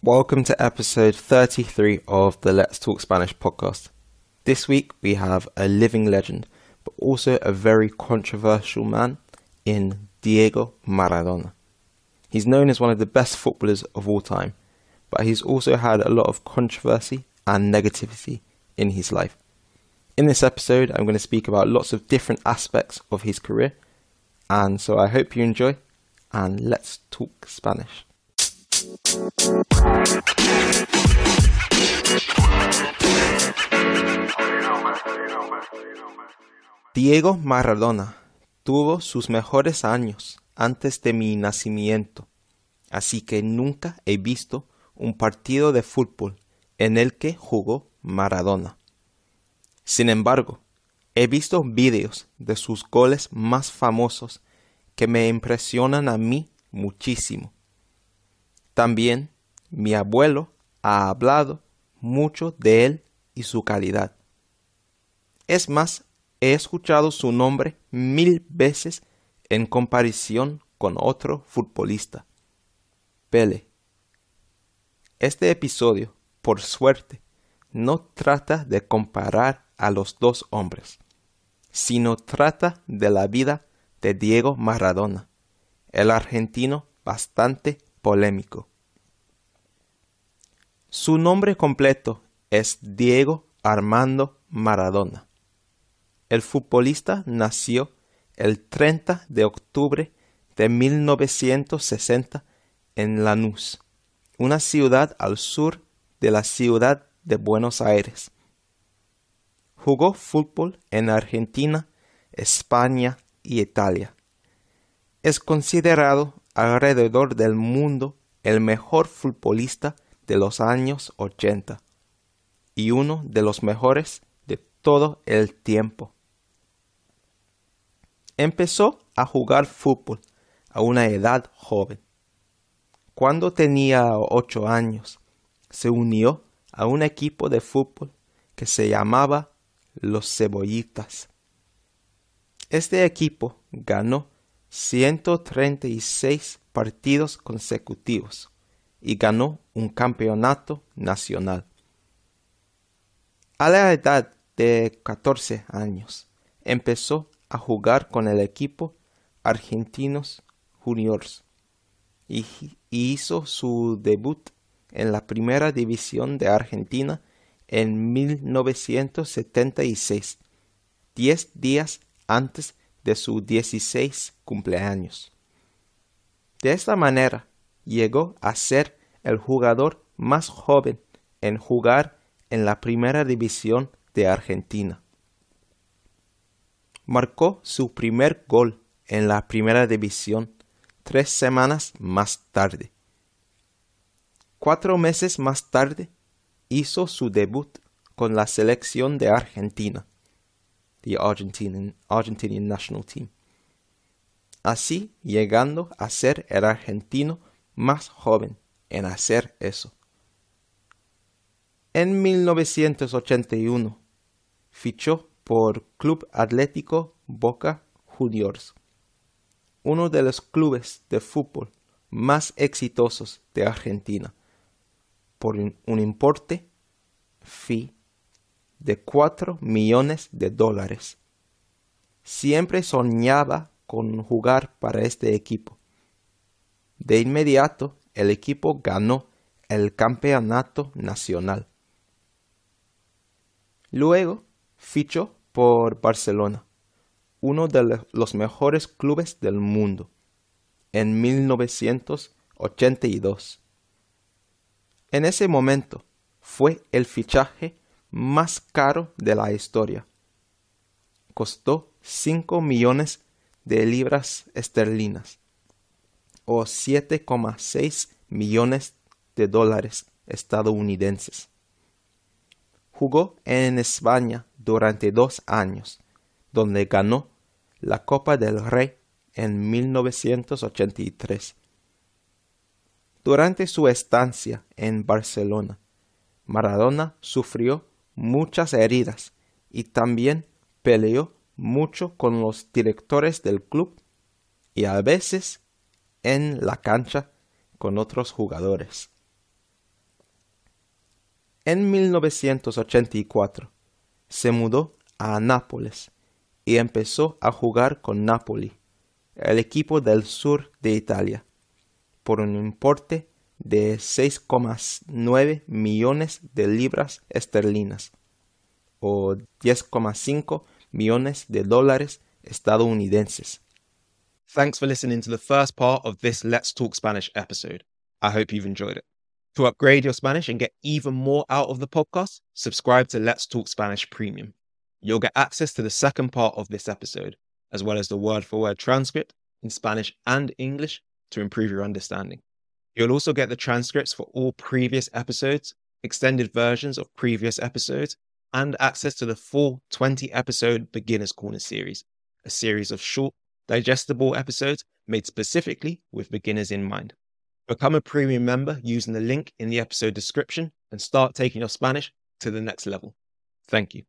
Welcome to episode 33 of the Let's Talk Spanish podcast. This week we have a living legend, but also a very controversial man in Diego Maradona. He's known as one of the best footballers of all time, but he's also had a lot of controversy and negativity in his life. In this episode, I'm going to speak about lots of different aspects of his career, and so I hope you enjoy, and let's talk Spanish. Diego Maradona tuvo sus mejores años antes de mi nacimiento, así que nunca he visto un partido de fútbol en el que jugó Maradona. Sin embargo, he visto vídeos de sus goles más famosos que me impresionan a mí muchísimo. También mi abuelo ha hablado mucho de él y su calidad. Es más, he escuchado su nombre mil veces en comparación con otro futbolista, Pele. Este episodio, por suerte, no trata de comparar a los dos hombres, sino trata de la vida de Diego Maradona, el argentino bastante polémico. Su nombre completo es Diego Armando Maradona. El futbolista nació el 30 de octubre de 1960 en Lanús, una ciudad al sur de la ciudad de Buenos Aires. Jugó fútbol en Argentina, España y Italia. Es considerado alrededor del mundo el mejor futbolista de los años 80 y uno de los mejores de todo el tiempo. Empezó a jugar fútbol a una edad joven. Cuando tenía ocho años, se unió a un equipo de fútbol que se llamaba Los Cebollitas. Este equipo ganó 136 partidos consecutivos y ganó un campeonato nacional. A la edad de 14 años empezó a jugar con el equipo Argentinos Juniors y hizo su debut en la primera división de Argentina en 1976, diez días antes de su 16 cumpleaños. De esta manera llegó a ser el jugador más joven en jugar en la primera división de Argentina. Marcó su primer gol en la primera división tres semanas más tarde. Cuatro meses más tarde hizo su debut con la selección de Argentina, the Argentinian, Argentinian National Team, así llegando a ser el argentino más joven en hacer eso. En 1981 fichó por Club Atlético Boca Juniors, uno de los clubes de fútbol más exitosos de Argentina, por un importe fee de 4 millones de dólares. Siempre soñaba con jugar para este equipo. De inmediato el equipo ganó el campeonato nacional. Luego fichó por Barcelona, uno de los mejores clubes del mundo, en 1982. En ese momento fue el fichaje más caro de la historia. Costó 5 millones de libras esterlinas o 7,6 millones de dólares estadounidenses. Jugó en España durante dos años, donde ganó la Copa del Rey en 1983. Durante su estancia en Barcelona, Maradona sufrió muchas heridas y también peleó mucho con los directores del club y a veces en la cancha con otros jugadores. En 1984 se mudó a Nápoles y empezó a jugar con Napoli, el equipo del sur de Italia, por un importe de 6,9 millones de libras esterlinas o 10,5 millones de dólares estadounidenses. Thanks for listening to the first part of this Let's Talk Spanish episode. I hope you've enjoyed it. To upgrade your Spanish and get even more out of the podcast, subscribe to Let's Talk Spanish Premium. You'll get access to the second part of this episode, as well as the word for word transcript in Spanish and English to improve your understanding. You'll also get the transcripts for all previous episodes, extended versions of previous episodes, and access to the full 20 episode Beginner's Corner series, a series of short, digestible episodes made specifically with beginners in mind. Become a premium member using the link in the episode description and start taking your Spanish to the next level. Thank you.